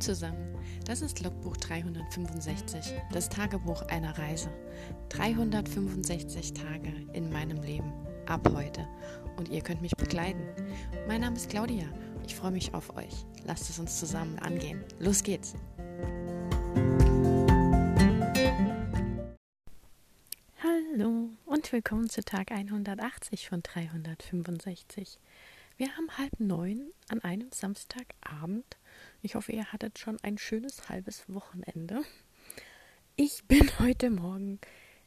Zusammen, das ist Logbuch 365, das Tagebuch einer Reise. 365 Tage in meinem Leben, ab heute. Und ihr könnt mich begleiten. Mein Name ist Claudia, ich freue mich auf euch. Lasst es uns zusammen angehen. Los geht's! Hallo und willkommen zu Tag 180 von 365. Wir haben halb neun an einem Samstagabend. Ich hoffe, ihr hattet schon ein schönes halbes Wochenende. Ich bin heute Morgen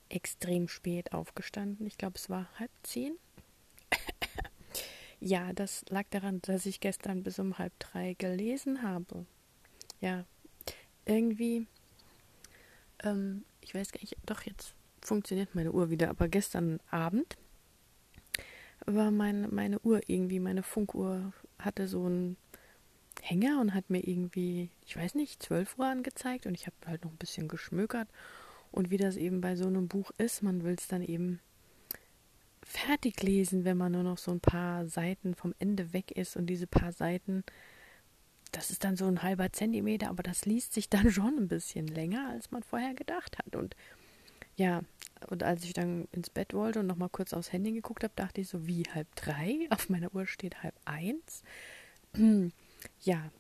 extrem spät aufgestanden. Ich glaube, es war halb zehn. ja, das lag daran, dass ich gestern bis um halb drei gelesen habe. Ja, irgendwie, ähm, ich weiß gar nicht, doch jetzt funktioniert meine Uhr wieder, aber gestern Abend war meine, meine Uhr irgendwie, meine Funkuhr hatte so einen Hänger und hat mir irgendwie, ich weiß nicht, 12 Uhr angezeigt und ich habe halt noch ein bisschen geschmökert. Und wie das eben bei so einem Buch ist, man will es dann eben fertig lesen, wenn man nur noch so ein paar Seiten vom Ende weg ist und diese paar Seiten, das ist dann so ein halber Zentimeter, aber das liest sich dann schon ein bisschen länger, als man vorher gedacht hat. Und ja, und als ich dann ins Bett wollte und nochmal kurz aufs Handy geguckt habe, dachte ich so, wie halb drei? Auf meiner Uhr steht halb eins. ja,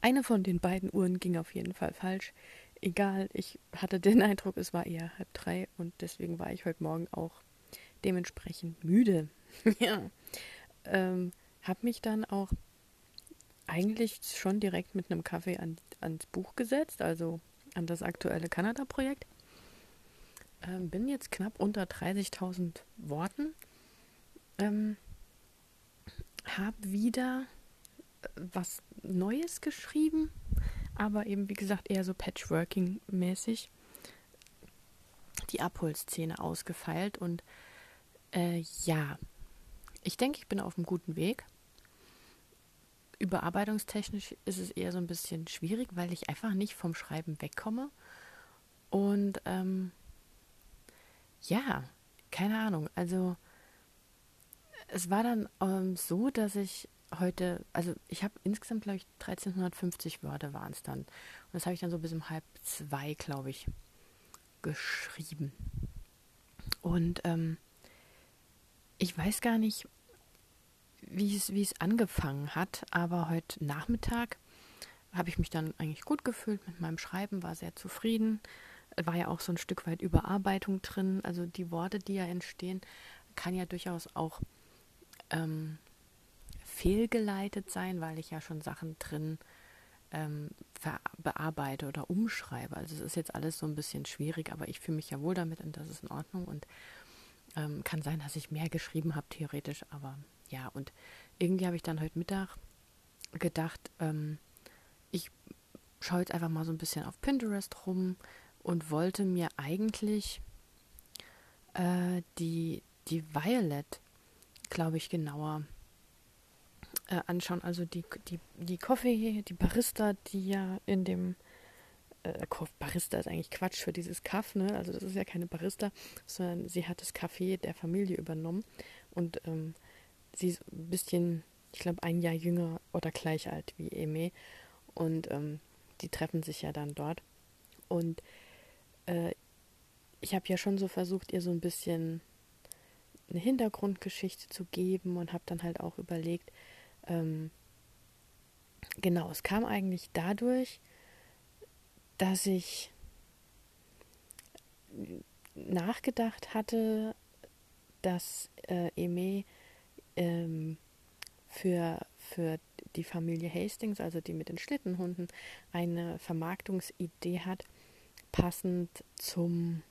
eine von den beiden Uhren ging auf jeden Fall falsch. Egal, ich hatte den Eindruck, es war eher halb drei und deswegen war ich heute Morgen auch dementsprechend müde. ja, ähm, habe mich dann auch eigentlich schon direkt mit einem Kaffee an, ans Buch gesetzt, also an das aktuelle Kanada-Projekt ähm, bin jetzt knapp unter 30.000 Worten. Ähm, habe wieder was Neues geschrieben, aber eben wie gesagt eher so Patchworking-mäßig die Abholszene ausgefeilt und äh, ja, ich denke, ich bin auf einem guten Weg. Überarbeitungstechnisch ist es eher so ein bisschen schwierig, weil ich einfach nicht vom Schreiben wegkomme. Und ähm, ja, keine Ahnung. Also es war dann ähm, so, dass ich heute, also ich habe insgesamt, glaube ich, 1350 Wörter waren es dann. Und das habe ich dann so bis um halb zwei, glaube ich, geschrieben. Und ähm, ich weiß gar nicht, wie es, angefangen hat, aber heute Nachmittag habe ich mich dann eigentlich gut gefühlt mit meinem Schreiben, war sehr zufrieden war ja auch so ein Stück weit Überarbeitung drin. Also die Worte, die ja entstehen, kann ja durchaus auch ähm, fehlgeleitet sein, weil ich ja schon Sachen drin ähm, bearbeite oder umschreibe. Also es ist jetzt alles so ein bisschen schwierig, aber ich fühle mich ja wohl damit und das ist in Ordnung und ähm, kann sein, dass ich mehr geschrieben habe, theoretisch, aber ja, und irgendwie habe ich dann heute Mittag gedacht, ähm, ich schaue jetzt einfach mal so ein bisschen auf Pinterest rum, und wollte mir eigentlich äh, die, die Violet, glaube ich, genauer äh, anschauen. Also die, die, die Coffee, die Barista, die ja in dem äh, Barista ist eigentlich Quatsch für dieses Kaff, ne? Also das ist ja keine Barista, sondern sie hat das Café der Familie übernommen und ähm, sie ist ein bisschen, ich glaube, ein Jahr jünger oder gleich alt wie Eme und ähm, die treffen sich ja dann dort und äh, ich habe ja schon so versucht, ihr so ein bisschen eine Hintergrundgeschichte zu geben und habe dann halt auch überlegt, ähm, genau, es kam eigentlich dadurch, dass ich nachgedacht hatte, dass äh, Eme ähm, für, für die Familie Hastings, also die mit den Schlittenhunden, eine Vermarktungsidee hat, passend zum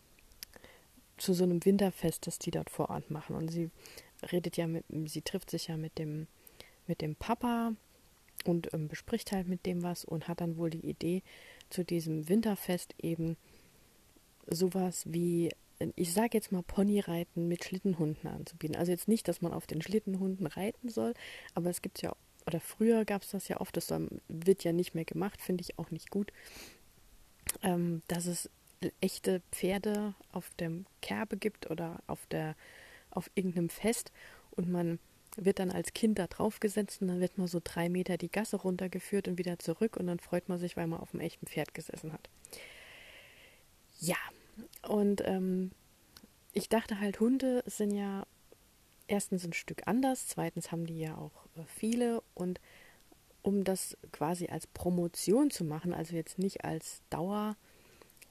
zu so einem Winterfest, das die dort vor Ort machen. Und sie redet ja mit, sie trifft sich ja mit dem, mit dem Papa und ähm, bespricht halt mit dem was und hat dann wohl die Idee, zu diesem Winterfest eben sowas wie, ich sage jetzt mal Ponyreiten mit Schlittenhunden anzubieten. Also jetzt nicht, dass man auf den Schlittenhunden reiten soll, aber es gibt ja, oder früher gab es das ja oft, das wird ja nicht mehr gemacht, finde ich auch nicht gut ähm, dass es echte Pferde auf dem Kerbe gibt oder auf der auf irgendeinem Fest und man wird dann als Kind da draufgesetzt und dann wird man so drei Meter die Gasse runtergeführt und wieder zurück und dann freut man sich, weil man auf einem echten Pferd gesessen hat. Ja, und ähm, ich dachte halt, Hunde sind ja erstens ein Stück anders, zweitens haben die ja auch äh, viele und um das quasi als Promotion zu machen, also jetzt nicht als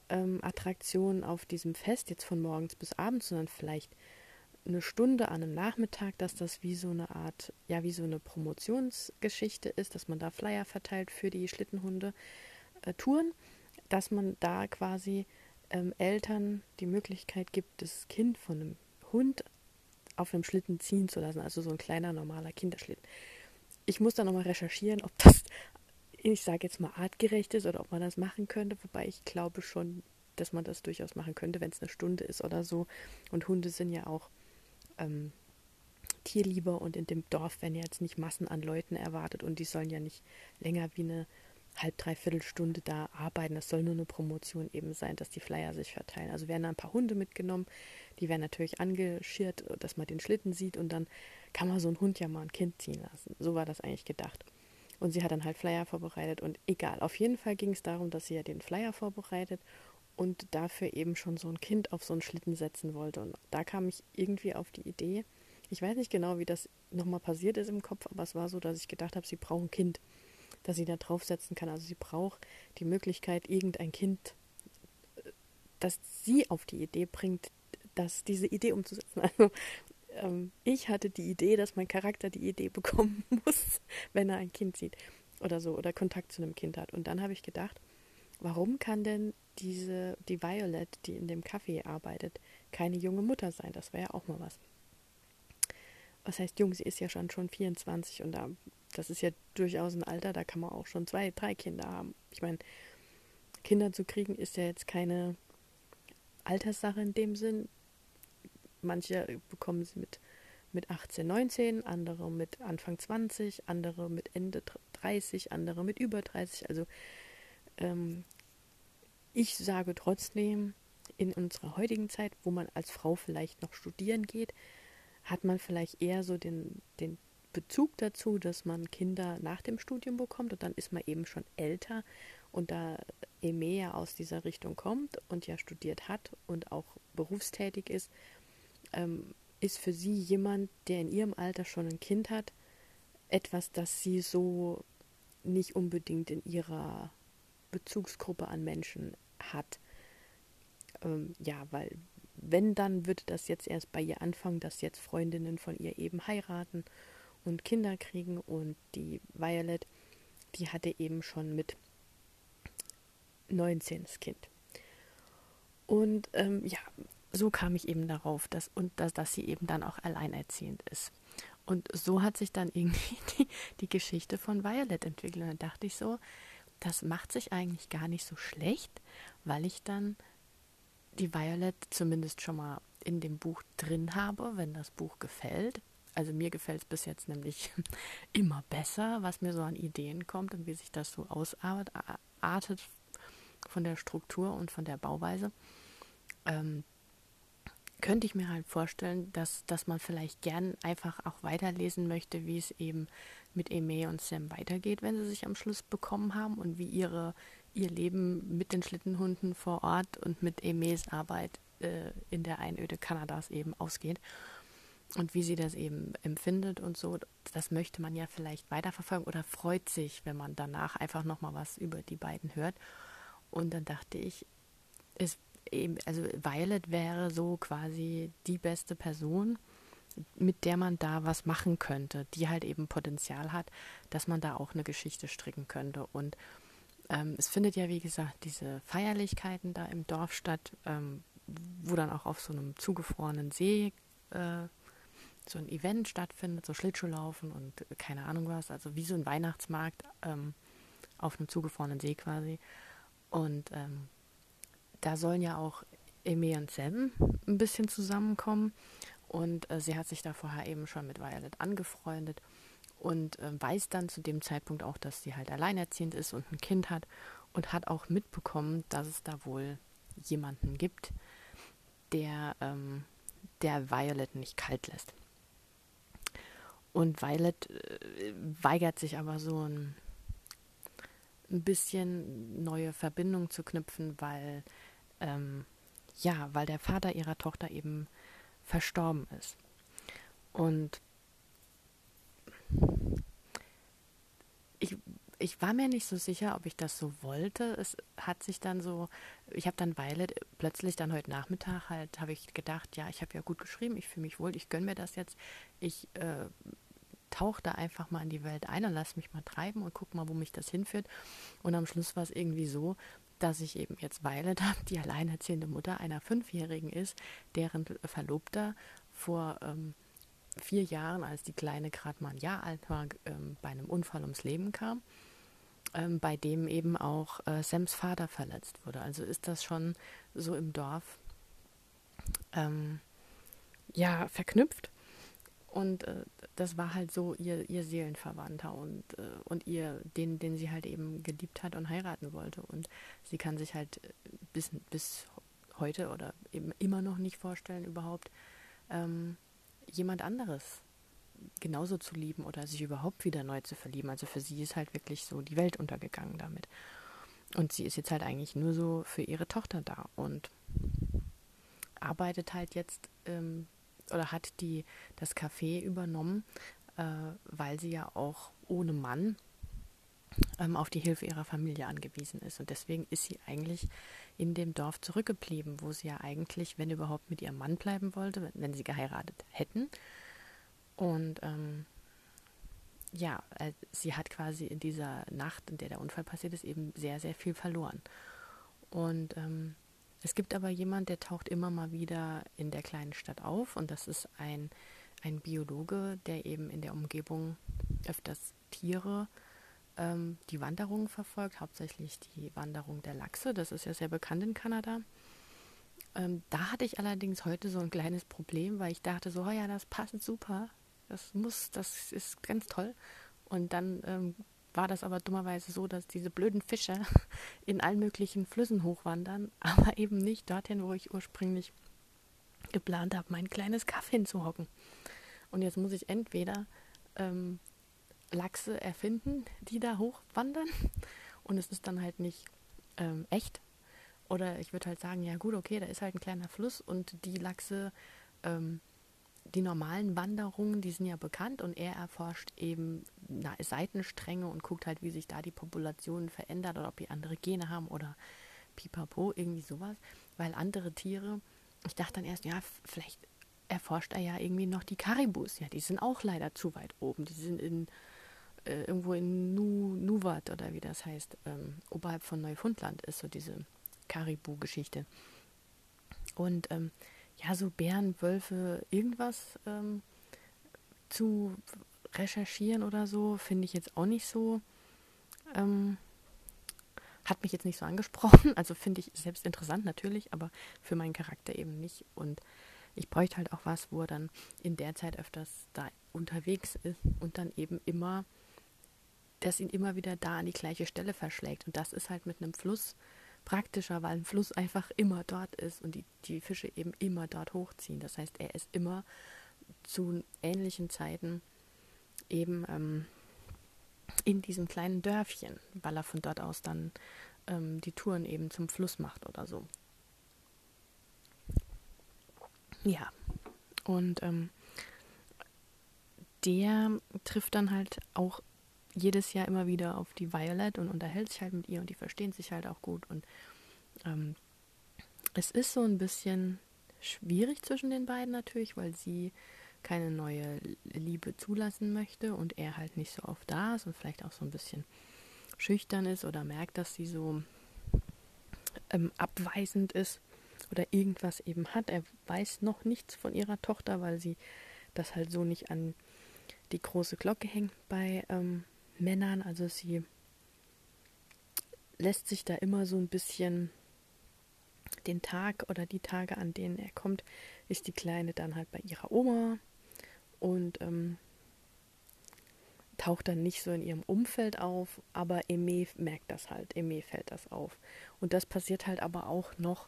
Dauerattraktion ähm, auf diesem Fest, jetzt von morgens bis abends, sondern vielleicht eine Stunde an einem Nachmittag, dass das wie so eine Art, ja, wie so eine Promotionsgeschichte ist, dass man da Flyer verteilt für die Schlittenhunde äh, dass man da quasi ähm, Eltern die Möglichkeit gibt, das Kind von einem Hund auf einem Schlitten ziehen zu lassen, also so ein kleiner normaler Kinderschlitten. Ich muss da nochmal recherchieren, ob das, ich sage jetzt mal, artgerecht ist oder ob man das machen könnte, wobei ich glaube schon, dass man das durchaus machen könnte, wenn es eine Stunde ist oder so. Und Hunde sind ja auch ähm, Tierliebe und in dem Dorf werden ja jetzt nicht Massen an Leuten erwartet und die sollen ja nicht länger wie eine halb, dreiviertel Stunde da arbeiten. Das soll nur eine Promotion eben sein, dass die Flyer sich verteilen. Also werden da ein paar Hunde mitgenommen, die werden natürlich angeschirrt, dass man den Schlitten sieht und dann kann man so einen Hund ja mal ein Kind ziehen lassen. So war das eigentlich gedacht. Und sie hat dann halt Flyer vorbereitet und egal, auf jeden Fall ging es darum, dass sie ja den Flyer vorbereitet und dafür eben schon so ein Kind auf so einen Schlitten setzen wollte. Und da kam ich irgendwie auf die Idee, ich weiß nicht genau, wie das nochmal passiert ist im Kopf, aber es war so, dass ich gedacht habe, sie braucht ein Kind, das sie da draufsetzen kann. Also sie braucht die Möglichkeit, irgendein Kind, das sie auf die Idee bringt, dass diese Idee umzusetzen. Also ähm, ich hatte die Idee, dass mein Charakter die Idee bekommen muss, wenn er ein Kind sieht oder so oder Kontakt zu einem Kind hat. Und dann habe ich gedacht, warum kann denn diese, die Violet, die in dem Café arbeitet, keine junge Mutter sein. Das wäre ja auch mal was. Was heißt jung? Sie ist ja schon schon 24 und da, das ist ja durchaus ein Alter, da kann man auch schon zwei, drei Kinder haben. Ich meine, Kinder zu kriegen ist ja jetzt keine Alterssache in dem Sinn. Manche bekommen sie mit, mit 18, 19, andere mit Anfang 20, andere mit Ende 30, andere mit über 30. Also ähm, ich sage trotzdem, in unserer heutigen Zeit, wo man als Frau vielleicht noch studieren geht, hat man vielleicht eher so den, den Bezug dazu, dass man Kinder nach dem Studium bekommt und dann ist man eben schon älter und da Eme ja aus dieser Richtung kommt und ja studiert hat und auch berufstätig ist, ähm, ist für sie jemand, der in ihrem Alter schon ein Kind hat, etwas, das sie so nicht unbedingt in ihrer Bezugsgruppe an Menschen hat. Ähm, ja, weil wenn, dann würde das jetzt erst bei ihr anfangen, dass jetzt Freundinnen von ihr eben heiraten und Kinder kriegen und die Violet, die hatte eben schon mit 19 das Kind. Und ähm, ja, so kam ich eben darauf, dass, und dass, dass sie eben dann auch alleinerziehend ist. Und so hat sich dann irgendwie die, die Geschichte von Violet entwickelt. Und dann dachte ich so, das macht sich eigentlich gar nicht so schlecht, weil ich dann die Violet zumindest schon mal in dem Buch drin habe, wenn das Buch gefällt. Also mir gefällt es bis jetzt nämlich immer besser, was mir so an Ideen kommt und wie sich das so ausartet von der Struktur und von der Bauweise. Ähm, könnte ich mir halt vorstellen, dass, dass man vielleicht gern einfach auch weiterlesen möchte, wie es eben mit Eme und Sam weitergeht, wenn sie sich am Schluss bekommen haben und wie ihre, ihr Leben mit den Schlittenhunden vor Ort und mit Emes Arbeit äh, in der Einöde Kanadas eben ausgeht und wie sie das eben empfindet und so. Das möchte man ja vielleicht weiterverfolgen oder freut sich, wenn man danach einfach nochmal was über die beiden hört. Und dann dachte ich, es eben, also Violet wäre so quasi die beste Person, mit der man da was machen könnte, die halt eben Potenzial hat, dass man da auch eine Geschichte stricken könnte. Und ähm, es findet ja, wie gesagt, diese Feierlichkeiten da im Dorf statt, ähm, wo dann auch auf so einem zugefrorenen See äh, so ein Event stattfindet, so Schlittschuhlaufen und keine Ahnung was, also wie so ein Weihnachtsmarkt ähm, auf einem zugefrorenen See quasi. Und ähm, da sollen ja auch Eme und Sam ein bisschen zusammenkommen. Und äh, sie hat sich da vorher eben schon mit Violet angefreundet und äh, weiß dann zu dem Zeitpunkt auch, dass sie halt alleinerziehend ist und ein Kind hat und hat auch mitbekommen, dass es da wohl jemanden gibt, der, ähm, der Violet nicht kalt lässt. und Violet äh, weigert sich aber so ein, ein bisschen neue Verbindung zu knüpfen, weil ähm, ja, weil der Vater ihrer Tochter eben verstorben ist. Und ich, ich war mir nicht so sicher, ob ich das so wollte. Es hat sich dann so, ich habe dann Violet plötzlich dann heute Nachmittag halt, habe ich gedacht, ja, ich habe ja gut geschrieben, ich fühle mich wohl, ich gönne mir das jetzt. Ich äh, tauche da einfach mal in die Welt ein und lasse mich mal treiben und guck mal, wo mich das hinführt. Und am Schluss war es irgendwie so, dass ich eben jetzt Violet habe, die alleinerziehende Mutter einer Fünfjährigen ist, deren Verlobter vor ähm, vier Jahren, als die Kleine gerade mal ein Jahr alt war, ähm, bei einem Unfall ums Leben kam, ähm, bei dem eben auch äh, Sams Vater verletzt wurde. Also ist das schon so im Dorf ähm, ja verknüpft. Und äh, das war halt so ihr, ihr Seelenverwandter und, äh, und ihr, den, den sie halt eben geliebt hat und heiraten wollte. Und sie kann sich halt äh, bis, bis heute oder eben immer noch nicht vorstellen, überhaupt ähm, jemand anderes genauso zu lieben oder sich überhaupt wieder neu zu verlieben. Also für sie ist halt wirklich so die Welt untergegangen damit. Und sie ist jetzt halt eigentlich nur so für ihre Tochter da und arbeitet halt jetzt ähm, oder hat die das Café übernommen, äh, weil sie ja auch ohne Mann ähm, auf die Hilfe ihrer Familie angewiesen ist. Und deswegen ist sie eigentlich in dem Dorf zurückgeblieben, wo sie ja eigentlich, wenn überhaupt, mit ihrem Mann bleiben wollte, wenn, sie geheiratet hätten. Und ähm, ja, äh, sie hat quasi in dieser Nacht, in der der Unfall passiert ist, eben sehr, sehr viel verloren. Und ähm, es gibt aber jemand, der taucht immer mal wieder in der kleinen Stadt auf und das ist ein, ein Biologe, der eben in der Umgebung öfters Tiere ähm, die Wanderungen verfolgt, hauptsächlich die Wanderung der Lachse. Das ist ja sehr bekannt in Kanada. Ähm, da hatte ich allerdings heute so ein kleines Problem, weil ich dachte so, oh ja, das passt super, das muss, das ist ganz toll. Und dann ähm, war das aber dummerweise so, dass diese blöden Fische in allen möglichen Flüssen hochwandern, aber eben nicht dorthin, wo ich ursprünglich geplant habe, mein kleines Kaff hinzuhocken. Und jetzt muss ich entweder ähm, Lachse erfinden, die da hochwandern und es ist dann halt nicht ähm, echt. Oder ich würde halt sagen, ja gut, okay, da ist halt ein kleiner Fluss und die Lachse ähm, die normalen Wanderungen, die sind ja bekannt und er erforscht eben na, Seitenstränge und guckt halt, wie sich da die Population verändert oder ob die andere Gene haben oder pipapo, irgendwie sowas. Weil andere Tiere, ich dachte dann erst, ja, vielleicht erforscht er ja irgendwie noch die Karibus. Ja, die sind auch leider zu weit oben. Die sind in äh, irgendwo in nu, Nuvat oder wie das heißt, ähm, oberhalb von Neufundland ist so diese Karibu-Geschichte. Und ähm, ja, so Bären, Wölfe, irgendwas ähm, zu recherchieren oder so, finde ich jetzt auch nicht so. Ähm, hat mich jetzt nicht so angesprochen. Also finde ich selbst interessant natürlich, aber für meinen Charakter eben nicht. Und ich bräuchte halt auch was, wo er dann in der Zeit öfters da unterwegs ist und dann eben immer, dass ihn immer wieder da an die gleiche Stelle verschlägt. Und das ist halt mit einem Fluss praktischer, weil ein Fluss einfach immer dort ist und die, die Fische eben immer dort hochziehen. Das heißt, er ist immer zu ähnlichen Zeiten eben ähm, in diesem kleinen Dörfchen, weil er von dort aus dann ähm, die Touren eben zum Fluss macht oder so. Ja, und ähm, der trifft dann halt auch jedes Jahr immer wieder auf die Violet und unterhält sich halt mit ihr und die verstehen sich halt auch gut. Und ähm, es ist so ein bisschen schwierig zwischen den beiden natürlich, weil sie keine neue Liebe zulassen möchte und er halt nicht so oft da ist und vielleicht auch so ein bisschen schüchtern ist oder merkt, dass sie so ähm, abweisend ist oder irgendwas eben hat. Er weiß noch nichts von ihrer Tochter, weil sie das halt so nicht an die große Glocke hängt bei ähm, Männern. Also sie lässt sich da immer so ein bisschen den Tag oder die Tage, an denen er kommt, ist die Kleine dann halt bei ihrer Oma und ähm, taucht dann nicht so in ihrem Umfeld auf, aber Eme merkt das halt, Eme fällt das auf. Und das passiert halt aber auch noch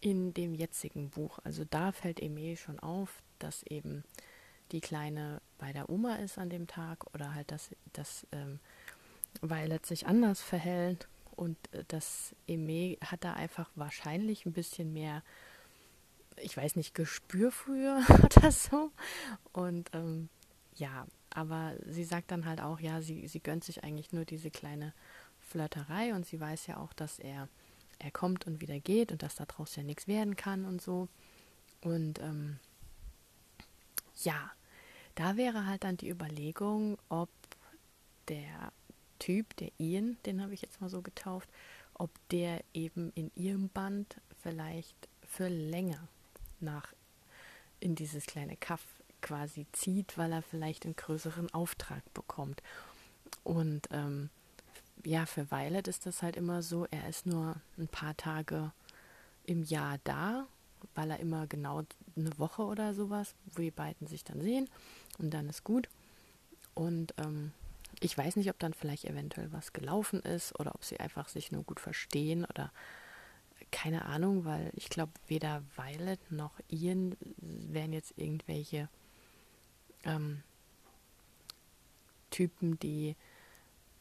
in dem jetzigen Buch. Also da fällt Eme schon auf, dass eben die Kleine bei der Oma ist an dem Tag oder halt, dass, dass ähm, Violet sich anders verhält und äh, das Eme hat da einfach wahrscheinlich ein bisschen mehr, ich weiß nicht, Gespür früher oder so. Und ähm, ja, aber sie sagt dann halt auch, ja, sie, sie gönnt sich eigentlich nur diese kleine Flirterei und sie weiß ja auch, dass er, er kommt und wieder geht und dass daraus ja nichts werden kann und so. Und ähm, ja, da wäre halt dann die Überlegung, ob der Typ, der Ian, den habe ich jetzt mal so getauft, ob der eben in ihrem Band vielleicht für länger nach in dieses kleine Kaff quasi zieht, weil er vielleicht einen größeren Auftrag bekommt. Und ähm, ja, für Violet ist das halt immer so, er ist nur ein paar Tage im Jahr da, weil er immer genau eine Woche oder sowas, wo die beiden sich dann sehen und dann ist gut. Und ähm, ich weiß nicht, ob dann vielleicht eventuell was gelaufen ist oder ob sie einfach sich nur gut verstehen oder keine Ahnung, weil ich glaube, weder Violet noch Ian wären jetzt irgendwelche ähm, Typen, die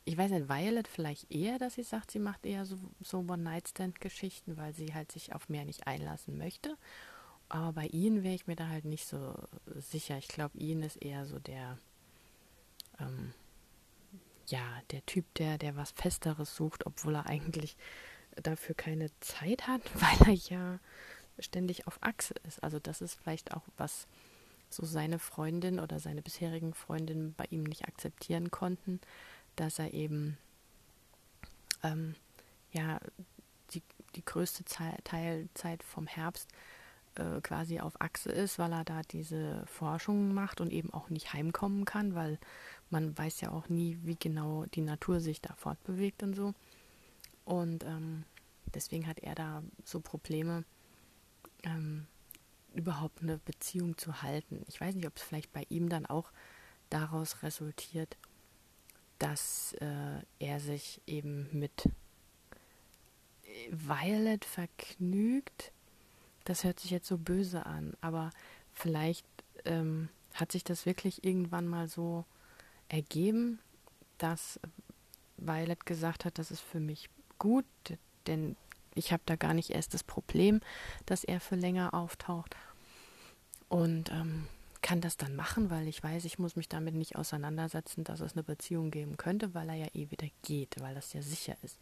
ich weiß nicht, Violet vielleicht eher, dass sie sagt, sie macht eher so, so One-Night-Stand-Geschichten, weil sie halt sich auf mehr nicht einlassen möchte. Aber bei Ian wäre ich mir da halt nicht so sicher. Ich glaube, Ian ist eher so der, ähm, ja, der Typ, der, der was Festeres sucht, obwohl er eigentlich dafür keine Zeit hat, weil er ja ständig auf Achse ist. Also das ist vielleicht auch was so seine Freundin oder seine bisherigen Freundinnen bei ihm nicht akzeptieren konnten, dass er eben ähm, ja die, die größte Zeit, Teilzeit vom Herbst äh, quasi auf Achse ist, weil er da diese Forschungen macht und eben auch nicht heimkommen kann, weil man weiß ja auch nie, wie genau die Natur sich da fortbewegt und so. Und ähm, deswegen hat er da so Probleme, ähm, überhaupt eine Beziehung zu halten. Ich weiß nicht, ob es vielleicht bei ihm dann auch daraus resultiert, dass äh, er sich eben mit Violet vergnügt. Das hört sich jetzt so böse an, aber vielleicht ähm, hat sich das wirklich irgendwann mal so ergeben, dass Violet gesagt hat, das ist für mich gut, denn ich habe da gar nicht erst das Problem, dass er für länger auftaucht. Und ähm, kann das dann machen, weil ich weiß, ich muss mich damit nicht auseinandersetzen, dass es eine Beziehung geben könnte, weil er ja eh wieder geht, weil das ja sicher ist.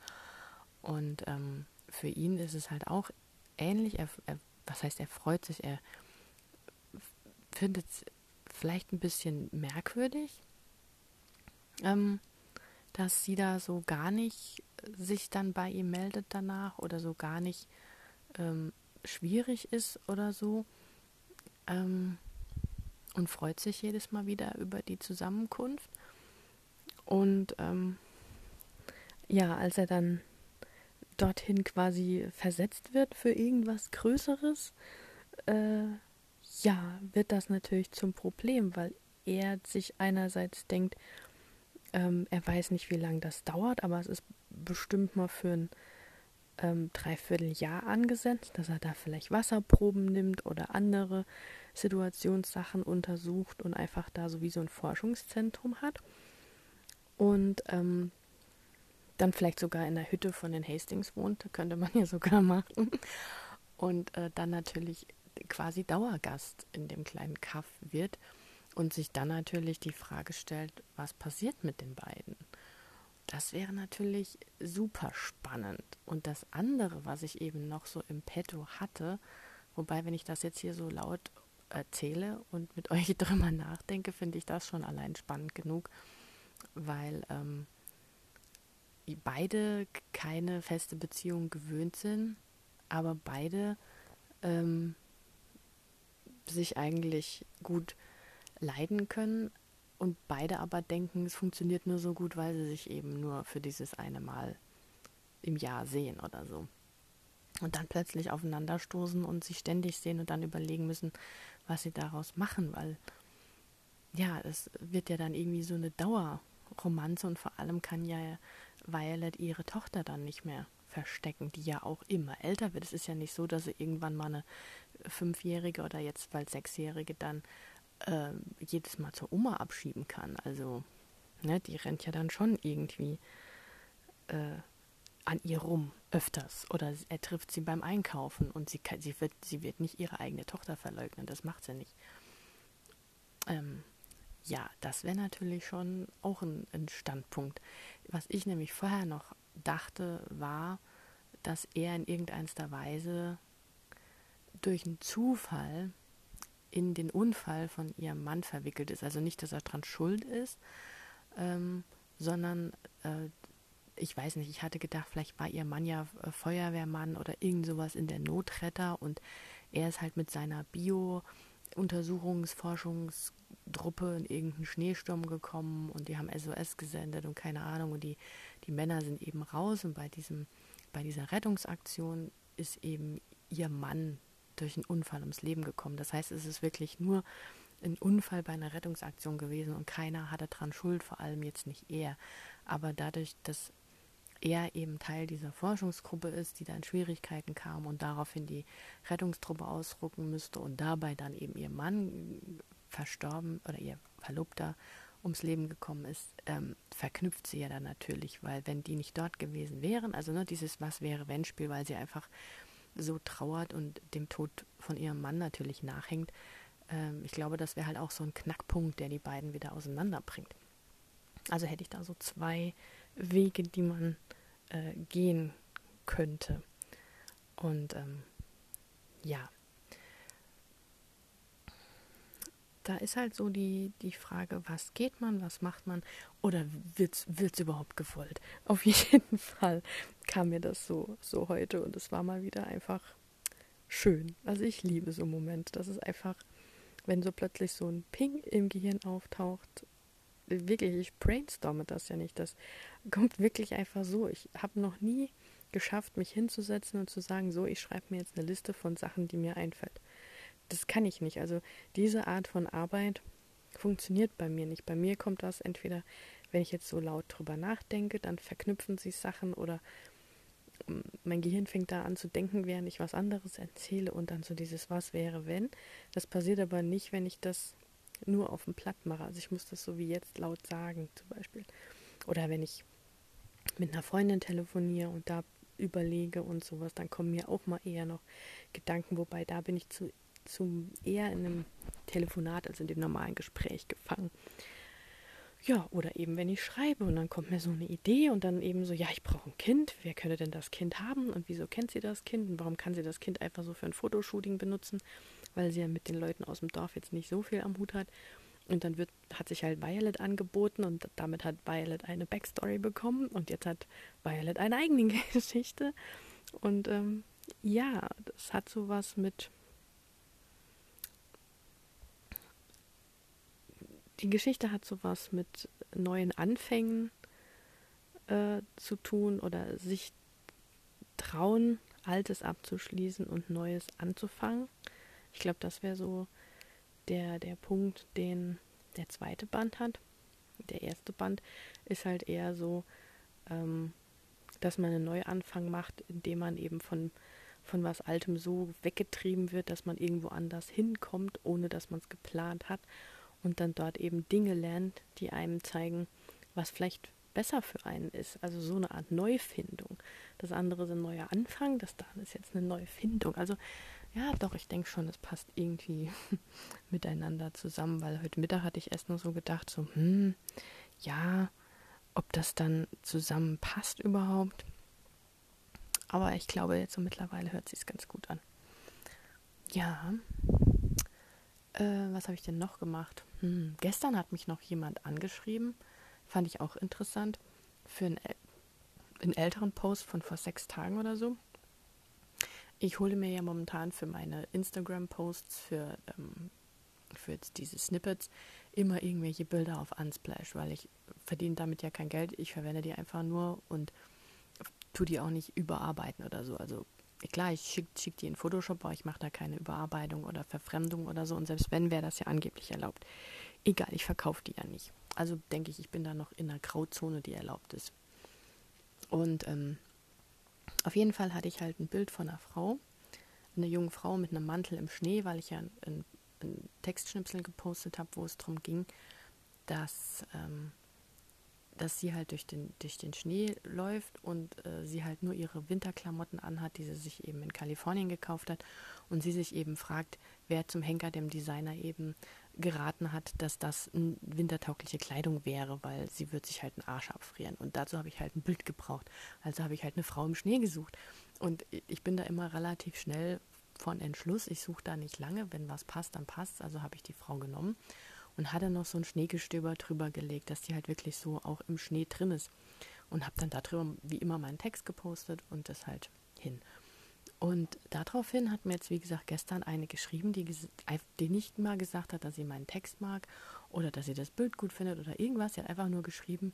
Und ähm, für ihn ist es halt auch ähnlich. Er, er, was heißt, er freut sich, er findet es vielleicht ein bisschen merkwürdig, ähm, dass sie da so gar nicht sich dann bei ihm meldet danach oder so gar nicht ähm, schwierig ist oder so. Ähm, und freut sich jedes Mal wieder über die Zusammenkunft. Und ähm, ja, als er dann dorthin quasi versetzt wird für irgendwas Größeres, äh, ja, wird das natürlich zum Problem, weil er sich einerseits denkt, ähm, er weiß nicht, wie lange das dauert, aber es ist bestimmt mal für ein ähm, Dreivierteljahr angesetzt, dass er da vielleicht Wasserproben nimmt oder andere Situationssachen untersucht und einfach da so wie so ein Forschungszentrum hat. Und ähm, dann vielleicht sogar in der Hütte von den Hastings wohnt, könnte man ja sogar machen. Und äh, dann natürlich quasi Dauergast in dem kleinen Kaff wird und sich dann natürlich die Frage stellt, was passiert mit den beiden? Das wäre natürlich super spannend. Und das andere, was ich eben noch so im Petto hatte, wobei, wenn ich das jetzt hier so laut erzähle und mit euch drüber nachdenke, finde ich das schon allein spannend genug, weil ähm, beide keine feste Beziehung gewöhnt sind, aber beide ähm, sich eigentlich gut leiden können und beide aber denken, es funktioniert nur so gut, weil sie sich eben nur für dieses eine Mal im Jahr sehen oder so. Und dann plötzlich aufeinanderstoßen und sich ständig sehen und dann überlegen müssen, was sie daraus machen, weil ja, es wird ja dann irgendwie so eine Dauerromanze und vor allem kann ja Violet ihre Tochter dann nicht mehr verstecken, die ja auch immer älter wird. Es ist ja nicht so, dass sie irgendwann mal eine Fünfjährige oder jetzt bald Sechsjährige dann äh, jedes Mal zur Oma abschieben kann. Also, ne, die rennt ja dann schon irgendwie äh, an ihr rum, öfters. Oder er trifft sie beim Einkaufen und sie, kann, sie, wird, sie wird nicht ihre eigene Tochter verleugnen, das macht sie nicht. Ähm, ja, das wäre natürlich schon auch ein, ein Standpunkt. Was ich nämlich vorher noch dachte, war, dass er in irgendeiner Weise durch einen Zufall in den Unfall von ihrem Mann verwickelt ist. Also nicht, dass er dran schuld ist, ähm, sondern äh, ich weiß nicht, ich hatte gedacht, vielleicht war ihr Mann ja äh, Feuerwehrmann oder irgend sowas in der Notretter und er ist halt mit seiner Bio-Untersuchungsforschungstruppe in irgendeinen Schneesturm gekommen und die haben SOS gesendet und keine Ahnung und die, die Männer sind eben raus und bei diesem, bei dieser Rettungsaktion ist eben ihr Mann durch einen Unfall ums Leben gekommen. Das heißt, es ist wirklich nur ein Unfall bei einer Rettungsaktion gewesen und keiner hatte daran Schuld, vor allem jetzt nicht er. Aber dadurch, dass er eben Teil dieser Forschungsgruppe ist, die da in Schwierigkeiten kam und daraufhin die Rettungstruppe ausrucken müsste und dabei dann eben ihr Mann verstorben oder ihr Verlobter ums Leben gekommen ist, ähm, verknüpft sie ja dann natürlich, weil wenn die nicht dort gewesen wären, also ne, dieses Was wäre wenn Spiel, weil sie einfach so trauert und dem Tod von ihrem Mann natürlich nachhängt. Ähm, ich glaube, das wäre halt auch so ein Knackpunkt, der die beiden wieder auseinanderbringt. Also hätte ich da so zwei Wege, die man äh, gehen könnte. Und ähm, ja, da ist halt so die, die Frage, was geht man, was macht man oder wird es überhaupt gewollt? Auf jeden Fall kam mir das so, so heute und es war mal wieder einfach schön. Also ich liebe so Momente. Das ist einfach, wenn so plötzlich so ein Ping im Gehirn auftaucht. Wirklich, ich brainstorme das ja nicht. Das kommt wirklich einfach so. Ich habe noch nie geschafft, mich hinzusetzen und zu sagen, so, ich schreibe mir jetzt eine Liste von Sachen, die mir einfällt das kann ich nicht. Also diese Art von Arbeit funktioniert bei mir nicht. Bei mir kommt das entweder, wenn ich jetzt so laut drüber nachdenke, dann verknüpfen sich Sachen oder mein Gehirn fängt da an zu denken, während ich was anderes erzähle und dann so dieses Was wäre wenn. Das passiert aber nicht, wenn ich das nur auf dem Blatt mache. Also ich muss das so wie jetzt laut sagen zum Beispiel. Oder wenn ich mit einer Freundin telefoniere und da überlege und sowas, dann kommen mir auch mal eher noch Gedanken, wobei da bin ich zu zum eher in einem Telefonat als in dem normalen Gespräch gefangen. Ja, oder eben wenn ich schreibe und dann kommt mir so eine Idee und dann eben so, ja, ich brauche ein Kind, wer könnte denn das Kind haben und wieso kennt sie das Kind und warum kann sie das Kind einfach so für ein Fotoshooting benutzen, weil sie ja mit den Leuten aus dem Dorf jetzt nicht so viel am Hut hat. Und dann wird, hat sich halt Violet angeboten und damit hat Violet eine Backstory bekommen und jetzt hat Violet eine eigene Geschichte. Und ähm, ja, das hat sowas mit die Geschichte hat sowas mit neuen Anfängen äh, zu tun oder sich trauen, Altes abzuschließen und Neues anzufangen. Ich glaube, das wäre so der, der Punkt, den der zweite Band hat. Der erste Band ist halt eher so, ähm, dass man einen Neuanfang macht, indem man eben von, von was Altem so weggetrieben wird, dass man irgendwo anders hinkommt, ohne dass man es geplant hat und dann dort eben Dinge lernt, die einem zeigen, was vielleicht besser für einen ist. Also so eine Art Neufindung. Das andere ist ein neuer Anfang, das da ist jetzt eine Neufindung. Also ja, doch, ich denke schon, es passt irgendwie miteinander zusammen, weil heute Mittag hatte ich erst nur so gedacht, so, hm, ja, ob das dann zusammenpasst überhaupt. Aber ich glaube, jetzt so mittlerweile hört sich ganz gut an. Ja, äh, was habe ich denn noch gemacht? Hm, gestern hat mich noch jemand angeschrieben, fand ich auch interessant, für einen, einen älteren Post von vor sechs Tagen oder so. Ich hole mir ja momentan für meine Instagram-Posts, für, ähm, für diese Snippets, immer irgendwelche Bilder auf Unsplash, weil ich verdiene damit ja kein Geld. Ich verwende die einfach nur und tue die auch nicht überarbeiten oder so. Also klar, ich schicke schick die in Photoshop, aber ich mache da keine Überarbeitung oder Verfremdung oder so. Und selbst wenn, wäre das ja angeblich erlaubt. Egal, ich verkaufe die ja nicht. Also denke ich, ich bin da noch in einer Grauzone, die erlaubt ist. Und ähm, auf jeden Fall hatte ich halt ein Bild von einer Frau, einer jungen Frau mit einem Mantel im Schnee, weil ich ja ein, ein ein Textschnipsel gepostet habe, wo es darum ging, dass, ähm, dass sie halt durch den, durch den Schnee läuft und äh, sie halt nur ihre Winterklamotten anhat, die sie sich eben in Kalifornien gekauft hat und sie sich eben fragt, wer zum Henker dem Designer eben geraten hat, dass das wintertaugliche Kleidung wäre, weil sie wird sich halt einen Arsch abfrieren. Und dazu habe ich halt ein Bild gebraucht. Also habe ich halt eine Frau im Schnee gesucht. Und ich bin da immer relativ schnell von Entschluss. Ich suche da nicht lange. Wenn was passt, dann passt Also habe ich die Frau genommen und hatte noch so ein Schneegestöber drüber gelegt, dass die halt wirklich so auch im Schnee drin ist. Und habe dann darüber wie immer meinen Text gepostet und das halt hin. Und daraufhin hat mir jetzt, wie gesagt, gestern eine geschrieben, die, die nicht mal gesagt hat, dass sie meinen Text mag oder dass sie das Bild gut findet oder irgendwas. Sie hat einfach nur geschrieben,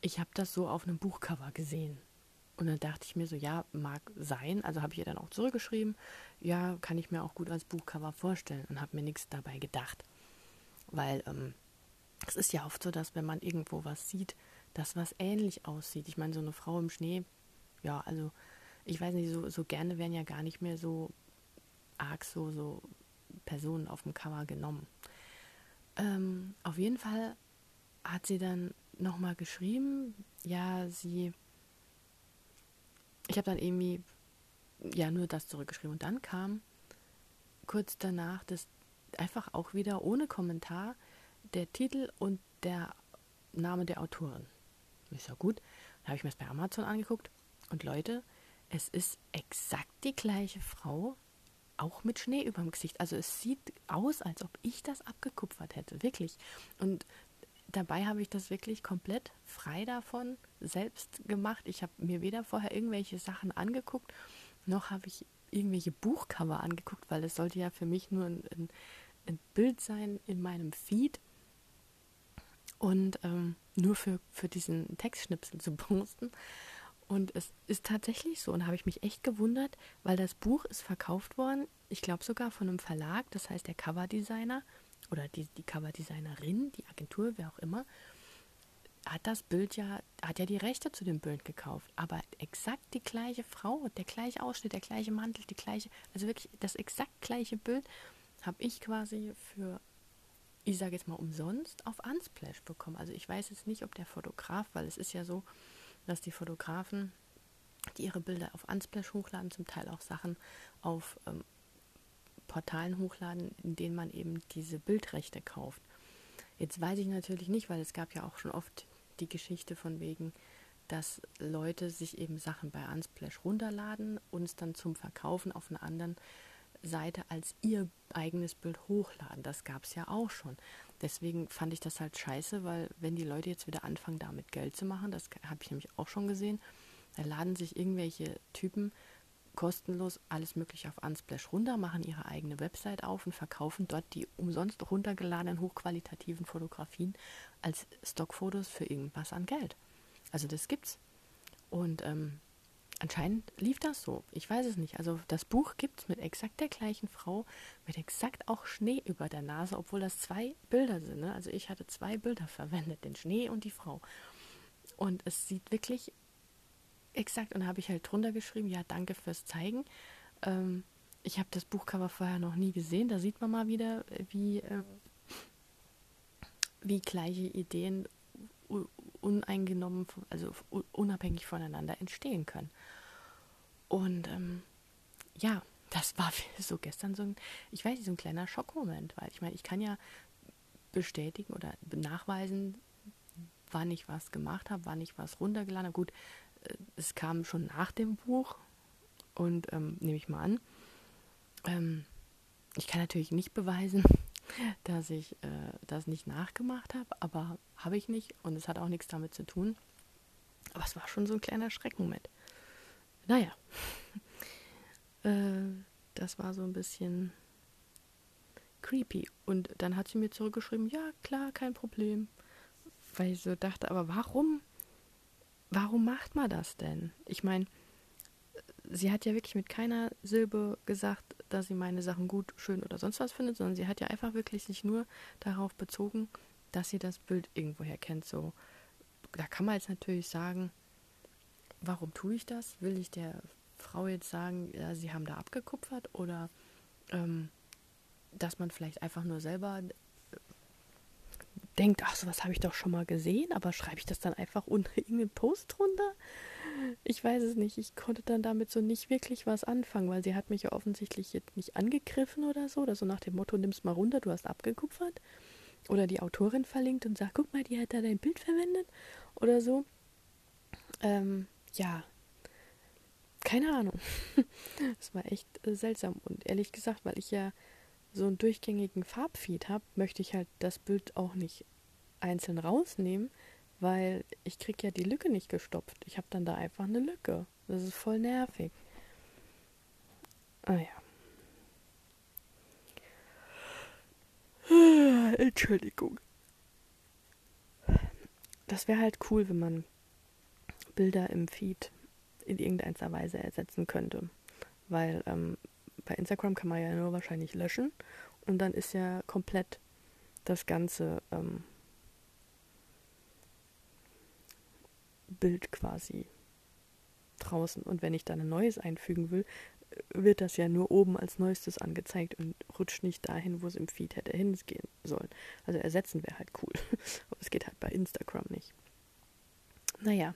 ich habe das so auf einem Buchcover gesehen. Und dann dachte ich mir so, ja, mag sein. Also habe ich ihr dann auch zurückgeschrieben, ja, kann ich mir auch gut als Buchcover vorstellen und habe mir nichts dabei gedacht. Weil ähm, es ist ja oft so, dass wenn man irgendwo was sieht, das was ähnlich aussieht. Ich meine, so eine Frau im Schnee, ja, also ich weiß nicht, so, so gerne werden ja gar nicht mehr so arg so, so Personen auf dem Cover genommen. Ähm, auf jeden Fall hat sie dann nochmal geschrieben, ja, sie, ich habe dann irgendwie, ja, nur das zurückgeschrieben und dann kam kurz danach das einfach auch wieder ohne Kommentar der Titel und der Name der Autorin. Ist ja gut. Dann habe ich mir das bei Amazon angeguckt und Leute, es ist exakt die gleiche Frau, auch mit Schnee über dem Gesicht. Also es sieht aus, als ob ich das abgekupfert hätte, wirklich. Und dabei habe ich das wirklich komplett frei davon selbst gemacht. Ich habe mir weder vorher irgendwelche Sachen angeguckt, noch habe ich irgendwelche Buchcover angeguckt, weil es sollte ja für mich nur ein, ein, ein Bild sein in meinem Feed und ähm, nur für, für diesen Textschnipsel zu posten. Und es ist tatsächlich so. Und habe ich mich echt gewundert, weil das Buch ist verkauft worden, ich glaube sogar von einem Verlag, das heißt der Coverdesigner oder die, die Coverdesignerin, die Agentur, wer auch immer, hat das Bild ja, hat ja die Rechte zu dem Bild gekauft. Aber exakt die gleiche Frau, der gleiche Ausschnitt, der gleiche Mantel, die gleiche, also wirklich das exakt gleiche Bild habe ich quasi für, ich sage jetzt mal umsonst, auf Unsplash bekommen. Also ich weiß jetzt nicht, ob der Fotograf, weil es ist ja so, dass die Fotografen, die ihre Bilder auf Unsplash hochladen, zum Teil auch Sachen auf ähm, Portalen hochladen, in denen man eben diese Bildrechte kauft. Jetzt weiß ich natürlich nicht, weil es gab ja auch schon oft die Geschichte von wegen, dass Leute sich eben Sachen bei Unsplash runterladen und es dann zum Verkaufen auf einer anderen Seite als ihr eigenes Bild hochladen. Das gab es ja auch schon. Deswegen fand ich das halt scheiße, weil wenn die Leute jetzt wieder anfangen, damit Geld zu machen, das habe ich nämlich auch schon gesehen, da laden sich irgendwelche Typen kostenlos alles Mögliche auf Unsplash runter, machen ihre eigene Website auf und verkaufen dort die umsonst runtergeladenen hochqualitativen Fotografien als Stockfotos für irgendwas an Geld. Also das gibt's. Und ähm, anscheinend lief das so. Ich weiß es nicht. Also das Buch gibt es mit exakt der gleichen Frau, mit exakt auch Schnee über der Nase, obwohl das zwei Bilder sind. Ne? Also ich hatte zwei Bilder verwendet, den Schnee und die Frau. Und es sieht wirklich exakt, und habe ich halt drunter geschrieben, ja, danke fürs Zeigen. Ähm, ich habe das Buchcover vorher noch nie gesehen. Da sieht man mal wieder, wie, äh, wie gleiche Ideen uneingenommen, also unabhängig voneinander entstehen können. Und ähm, ja, das war so gestern so ein, ich weiß nicht, so ein kleiner Schockmoment, weil ich meine, ich kann ja bestätigen oder nachweisen, wann ich was gemacht habe, wann ich was runtergeladen habe. Gut, äh, es kam schon nach dem Buch und ähm, nehme ich mal an. Ähm, ich kann natürlich nicht beweisen, dass ich äh, das nicht nachgemacht habe, aber habe ich nicht und es hat auch nichts damit zu tun. Aber es war schon so ein kleiner Schreckmoment. Naja, äh, das war so ein bisschen creepy. Und dann hat sie mir zurückgeschrieben, ja, klar, kein Problem. Weil ich so dachte, aber warum? Warum macht man das denn? Ich meine, sie hat ja wirklich mit keiner Silbe gesagt, dass sie meine Sachen gut, schön oder sonst was findet, sondern sie hat ja einfach wirklich sich nur darauf bezogen, dass sie das Bild irgendwoher kennt. So, da kann man jetzt natürlich sagen, warum tue ich das? Will ich der Frau jetzt sagen, ja, sie haben da abgekupfert oder ähm, dass man vielleicht einfach nur selber denkt, ach, sowas habe ich doch schon mal gesehen, aber schreibe ich das dann einfach unter irgendeinen Post drunter? Ich weiß es nicht. Ich konnte dann damit so nicht wirklich was anfangen, weil sie hat mich ja offensichtlich jetzt nicht angegriffen oder so, oder so nach dem Motto, nimm's mal runter, du hast abgekupfert. Oder die Autorin verlinkt und sagt, guck mal, die hat da dein Bild verwendet oder so. Ähm, ja, keine Ahnung. das war echt äh, seltsam. Und ehrlich gesagt, weil ich ja so einen durchgängigen Farbfeed habe, möchte ich halt das Bild auch nicht einzeln rausnehmen, weil ich kriege ja die Lücke nicht gestopft. Ich habe dann da einfach eine Lücke. Das ist voll nervig. Ah ja. Entschuldigung. Das wäre halt cool, wenn man Bilder im Feed in irgendeiner Weise ersetzen könnte. Weil ähm, bei Instagram kann man ja nur wahrscheinlich löschen und dann ist ja komplett das ganze ähm, Bild quasi draußen. Und wenn ich dann ein neues einfügen will, wird das ja nur oben als neuestes angezeigt und rutscht nicht dahin, wo es im Feed hätte hingehen sollen. Also ersetzen wäre halt cool. Aber es geht halt bei Instagram nicht. Naja,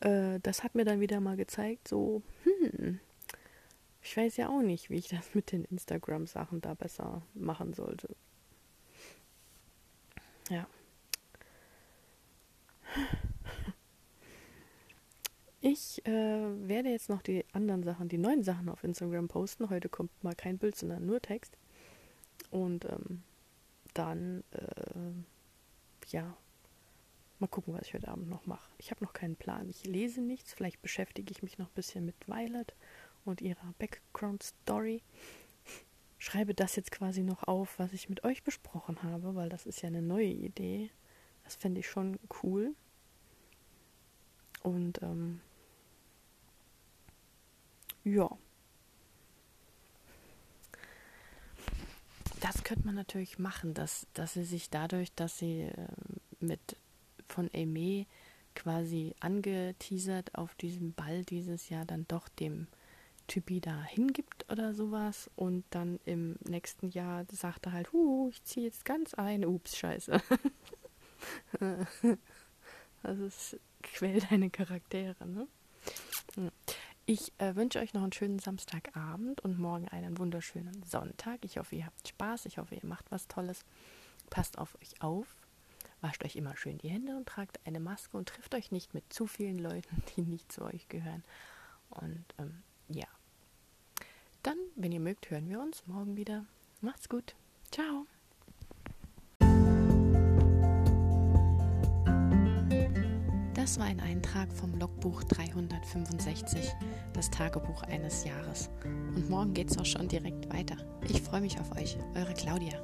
äh, das hat mir dann wieder mal gezeigt, so, hm, ich weiß ja auch nicht, wie ich das mit den Instagram-Sachen da besser machen sollte. Ja. Ich äh, werde jetzt noch die anderen Sachen, die neuen Sachen auf Instagram posten. Heute kommt mal kein Bild, sondern nur Text. Und ähm, dann, äh, ja, mal gucken, was ich heute Abend noch mache. Ich habe noch keinen Plan. Ich lese nichts. Vielleicht beschäftige ich mich noch ein bisschen mit Violet und ihrer Background Story. Schreibe das jetzt quasi noch auf, was ich mit euch besprochen habe, weil das ist ja eine neue Idee. Das fände ich schon cool. Und ähm, ja. Das könnte man natürlich machen, dass, dass sie sich dadurch, dass sie äh, mit von Aimee quasi angeteasert auf diesem Ball dieses Jahr dann doch dem Typi da hingibt oder sowas und dann im nächsten Jahr sagt er halt, huh, ich ziehe jetzt ganz ein, ups, scheiße. also es quält deine Charaktere, ne? Ich äh, wünsche euch noch einen schönen Samstagabend und morgen einen wunderschönen Sonntag. Ich hoffe, ihr habt Spaß. Ich hoffe, ihr macht was Tolles. Passt auf euch auf. Wascht euch immer schön die Hände und tragt eine Maske und trifft euch nicht mit zu vielen Leuten, die nicht zu euch gehören. Und ähm, ja. Dann, wenn ihr mögt, hören wir uns morgen wieder. Macht's gut. Ciao. Das war ein Eintrag vom Logbuch 365, das Tagebuch eines Jahres. Und morgen geht's auch schon direkt weiter. Ich freue mich auf euch, eure Claudia.